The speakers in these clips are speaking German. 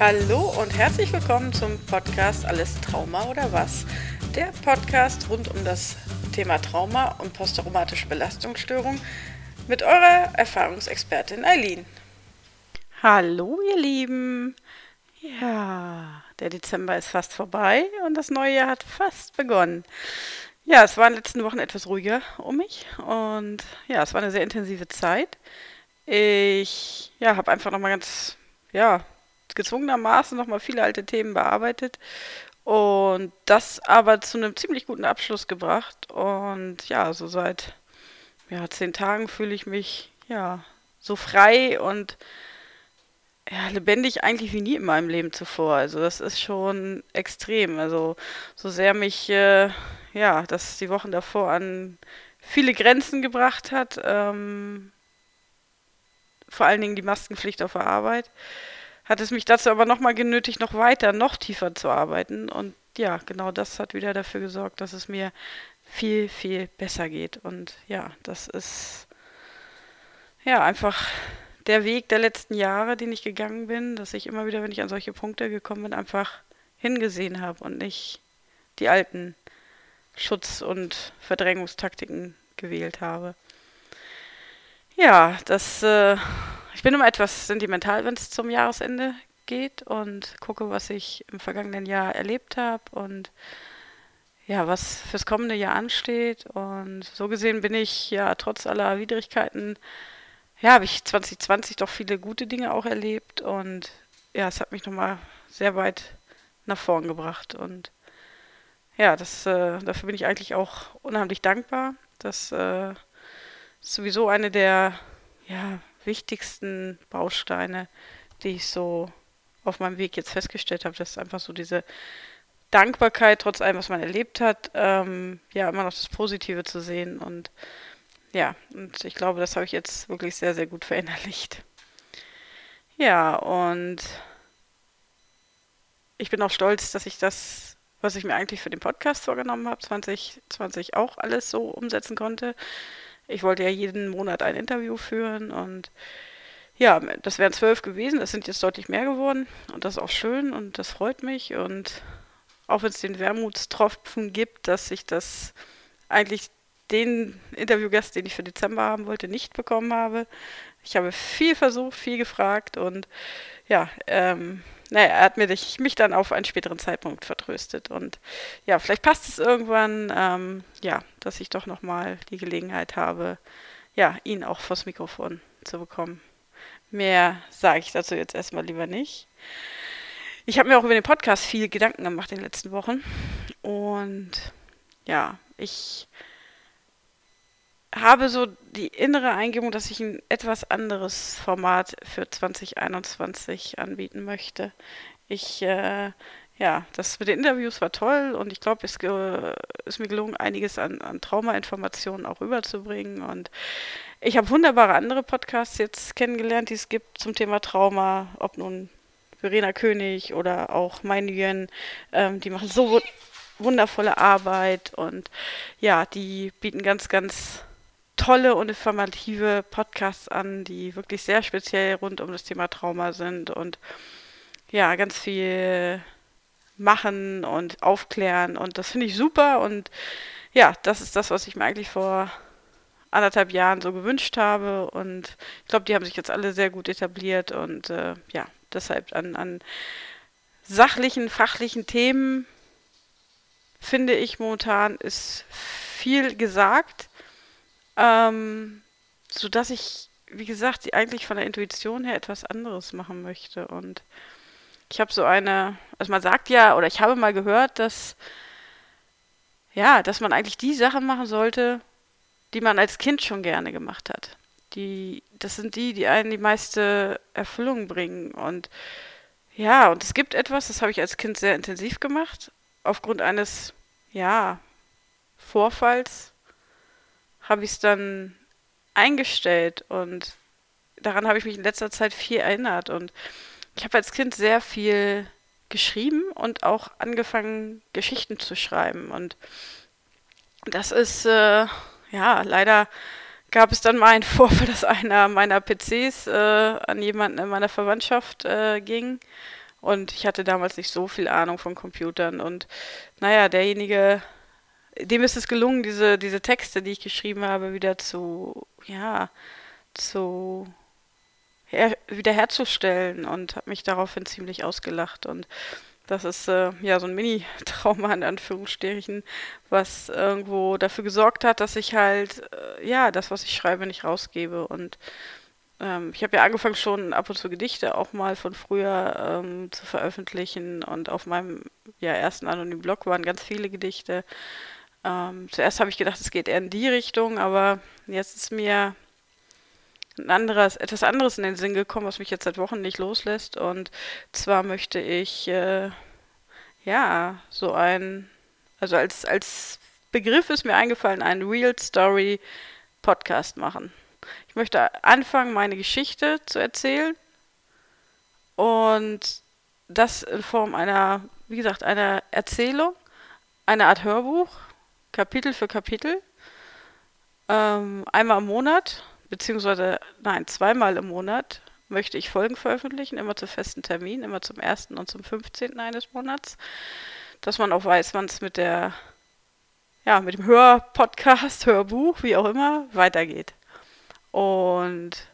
Hallo und herzlich willkommen zum Podcast Alles Trauma oder was? Der Podcast rund um das Thema Trauma und posttraumatische Belastungsstörung mit eurer Erfahrungsexpertin Eileen. Hallo ihr Lieben. Ja, der Dezember ist fast vorbei und das neue Jahr hat fast begonnen. Ja, es war in den letzten Wochen etwas ruhiger um mich und ja, es war eine sehr intensive Zeit. Ich ja, habe einfach nochmal ganz, ja, gezwungenermaßen nochmal viele alte Themen bearbeitet und das aber zu einem ziemlich guten Abschluss gebracht. Und ja, so seit ja, zehn Tagen fühle ich mich ja so frei und ja, lebendig eigentlich wie nie in meinem Leben zuvor. Also das ist schon extrem. Also so sehr mich äh, ja, das die Wochen davor an viele Grenzen gebracht hat. Ähm, vor allen Dingen die Maskenpflicht auf der Arbeit. Hat es mich dazu aber nochmal genötigt, noch weiter, noch tiefer zu arbeiten. Und ja, genau das hat wieder dafür gesorgt, dass es mir viel, viel besser geht. Und ja, das ist ja einfach der Weg der letzten Jahre, den ich gegangen bin, dass ich immer wieder, wenn ich an solche Punkte gekommen bin, einfach hingesehen habe und nicht die alten Schutz- und Verdrängungstaktiken gewählt habe. Ja, das, äh, ich bin immer etwas sentimental, wenn es zum Jahresende geht und gucke, was ich im vergangenen Jahr erlebt habe und ja, was fürs kommende Jahr ansteht. Und so gesehen bin ich ja trotz aller Widrigkeiten, ja, habe ich 2020 doch viele gute Dinge auch erlebt und ja, es hat mich nochmal sehr weit nach vorn gebracht und ja, das, äh, dafür bin ich eigentlich auch unheimlich dankbar. Das äh, ist sowieso eine der ja, wichtigsten Bausteine, die ich so auf meinem Weg jetzt festgestellt habe. Das ist einfach so diese Dankbarkeit, trotz allem, was man erlebt hat, ähm, ja, immer noch das Positive zu sehen. Und ja, und ich glaube, das habe ich jetzt wirklich sehr, sehr gut verinnerlicht. Ja, und ich bin auch stolz, dass ich das was ich mir eigentlich für den Podcast vorgenommen habe, 2020 auch alles so umsetzen konnte. Ich wollte ja jeden Monat ein Interview führen und ja, das wären zwölf gewesen, es sind jetzt deutlich mehr geworden und das ist auch schön und das freut mich und auch wenn es den Wermutstropfen gibt, dass ich das eigentlich den Interviewgast, den ich für Dezember haben wollte, nicht bekommen habe. Ich habe viel versucht, viel gefragt und ja, ähm, naja, er hat mir mich dann auf einen späteren Zeitpunkt vertröstet. Und ja, vielleicht passt es irgendwann, ähm, ja, dass ich doch nochmal die Gelegenheit habe, ja, ihn auch vors Mikrofon zu bekommen. Mehr sage ich dazu jetzt erstmal lieber nicht. Ich habe mir auch über den Podcast viel Gedanken gemacht in den letzten Wochen. Und ja, ich habe so die innere Eingebung, dass ich ein etwas anderes Format für 2021 anbieten möchte. Ich, äh, ja, das mit den Interviews war toll und ich glaube, es ist mir gelungen, einiges an, an Trauma-Informationen auch rüberzubringen. Und ich habe wunderbare andere Podcasts jetzt kennengelernt, die es gibt zum Thema Trauma, ob nun Verena König oder auch Mein Yuan, ähm, die machen so wundervolle Arbeit und ja, die bieten ganz, ganz tolle und informative Podcasts an, die wirklich sehr speziell rund um das Thema Trauma sind und ja, ganz viel machen und aufklären. Und das finde ich super. Und ja, das ist das, was ich mir eigentlich vor anderthalb Jahren so gewünscht habe. Und ich glaube, die haben sich jetzt alle sehr gut etabliert. Und äh, ja, deshalb an, an sachlichen, fachlichen Themen finde ich momentan ist viel gesagt ähm, sodass ich, wie gesagt, eigentlich von der Intuition her etwas anderes machen möchte. Und ich habe so eine, also man sagt ja, oder ich habe mal gehört, dass, ja, dass man eigentlich die Sachen machen sollte, die man als Kind schon gerne gemacht hat. Die, das sind die, die einen die meiste Erfüllung bringen. Und ja, und es gibt etwas, das habe ich als Kind sehr intensiv gemacht, aufgrund eines, ja, Vorfalls, habe ich es dann eingestellt und daran habe ich mich in letzter Zeit viel erinnert und ich habe als Kind sehr viel geschrieben und auch angefangen, Geschichten zu schreiben. Und das ist, äh, ja, leider gab es dann mal einen Vorfall, dass einer meiner PCs äh, an jemanden in meiner Verwandtschaft äh, ging. Und ich hatte damals nicht so viel Ahnung von Computern. Und naja, derjenige, dem ist es gelungen, diese, diese Texte, die ich geschrieben habe, wieder zu, ja, zu her, wiederherzustellen und habe mich daraufhin ziemlich ausgelacht. Und das ist äh, ja so ein Mini-Trauma in Anführungsstrichen, was irgendwo dafür gesorgt hat, dass ich halt, äh, ja, das, was ich schreibe, nicht rausgebe. Und ähm, ich habe ja angefangen schon ab und zu Gedichte auch mal von früher ähm, zu veröffentlichen. Und auf meinem ja, ersten anonymen Blog waren ganz viele Gedichte. Ähm, zuerst habe ich gedacht, es geht eher in die Richtung, aber jetzt ist mir ein anderes, etwas anderes in den Sinn gekommen, was mich jetzt seit Wochen nicht loslässt. Und zwar möchte ich äh, ja so ein, also als, als Begriff ist mir eingefallen, einen Real Story Podcast machen. Ich möchte anfangen, meine Geschichte zu erzählen und das in Form einer, wie gesagt, einer Erzählung, einer Art Hörbuch, Kapitel für Kapitel, ähm, einmal im Monat beziehungsweise nein, zweimal im Monat möchte ich Folgen veröffentlichen, immer zu festen Terminen, immer zum 1. und zum 15. eines Monats, dass man auch weiß, wann es mit der, ja, mit dem Hörpodcast, Hörbuch, wie auch immer, weitergeht. Und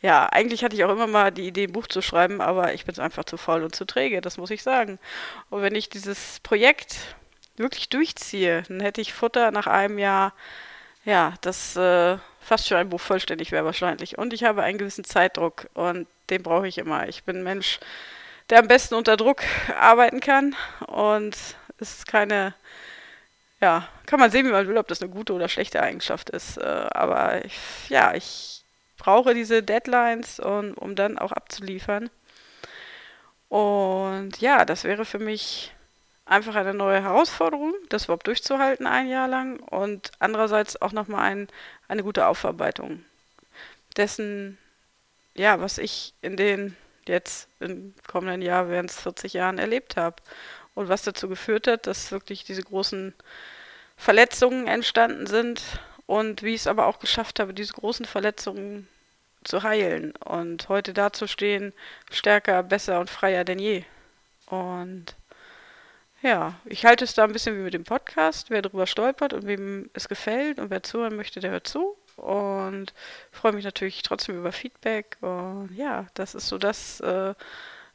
ja, eigentlich hatte ich auch immer mal die Idee, ein Buch zu schreiben, aber ich bin einfach zu faul und zu träge, das muss ich sagen. Und wenn ich dieses Projekt wirklich durchziehe, dann hätte ich Futter nach einem Jahr, ja, das äh, fast schon ein Buch vollständig wäre wahrscheinlich. Und ich habe einen gewissen Zeitdruck und den brauche ich immer. Ich bin ein Mensch, der am besten unter Druck arbeiten kann und es ist keine, ja, kann man sehen, wie man will, ob das eine gute oder schlechte Eigenschaft ist. Äh, aber ich, ja, ich brauche diese Deadlines, und, um dann auch abzuliefern. Und ja, das wäre für mich einfach eine neue Herausforderung, das überhaupt durchzuhalten ein Jahr lang und andererseits auch nochmal ein, eine gute Aufarbeitung dessen, ja, was ich in den jetzt im kommenden Jahr, während es 40 Jahren erlebt habe und was dazu geführt hat, dass wirklich diese großen Verletzungen entstanden sind und wie ich es aber auch geschafft habe, diese großen Verletzungen zu heilen und heute dazustehen, stärker, besser und freier denn je. Und ja, ich halte es da ein bisschen wie mit dem Podcast. Wer darüber stolpert und wem es gefällt und wer zuhören möchte, der hört zu. Und freue mich natürlich trotzdem über Feedback. Und ja, das ist so das, äh,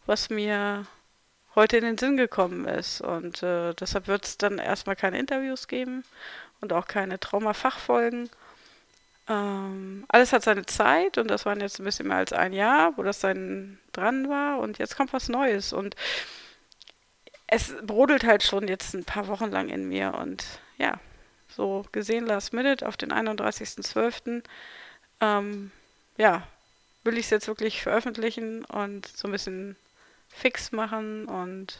was mir heute in den Sinn gekommen ist. Und äh, deshalb wird es dann erstmal keine Interviews geben und auch keine Traumafachfolgen. Ähm, alles hat seine Zeit und das waren jetzt ein bisschen mehr als ein Jahr, wo das dann dran war. Und jetzt kommt was Neues. Und es brodelt halt schon jetzt ein paar Wochen lang in mir und ja, so gesehen last minute auf den 31.12. Ähm, ja, will ich es jetzt wirklich veröffentlichen und so ein bisschen fix machen und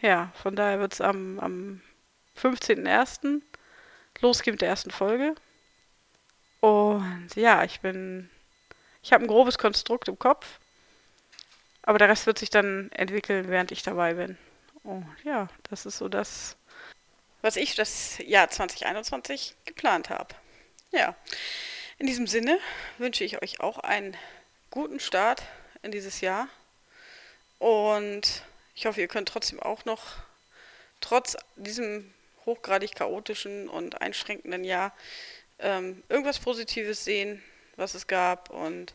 ja, von daher wird es am, am 15.01. losgehen mit der ersten Folge. Und ja, ich bin, ich habe ein grobes Konstrukt im Kopf, aber der Rest wird sich dann entwickeln, während ich dabei bin. Oh, ja, das ist so das, was ich das Jahr 2021 geplant habe. Ja, in diesem Sinne wünsche ich euch auch einen guten Start in dieses Jahr. Und ich hoffe, ihr könnt trotzdem auch noch, trotz diesem hochgradig chaotischen und einschränkenden Jahr, ähm, irgendwas Positives sehen, was es gab. Und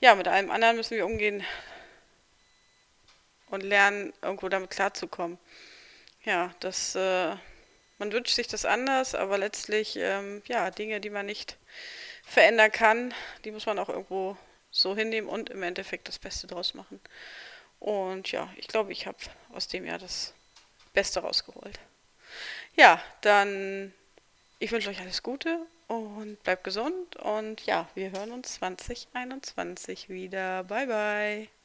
ja, mit allem anderen müssen wir umgehen, und lernen, irgendwo damit klarzukommen. Ja, das, äh, man wünscht sich das anders, aber letztlich, ähm, ja, Dinge, die man nicht verändern kann, die muss man auch irgendwo so hinnehmen und im Endeffekt das Beste draus machen. Und ja, ich glaube, ich habe aus dem Jahr das Beste rausgeholt. Ja, dann, ich wünsche euch alles Gute und bleibt gesund und ja, wir hören uns 2021 wieder. Bye bye.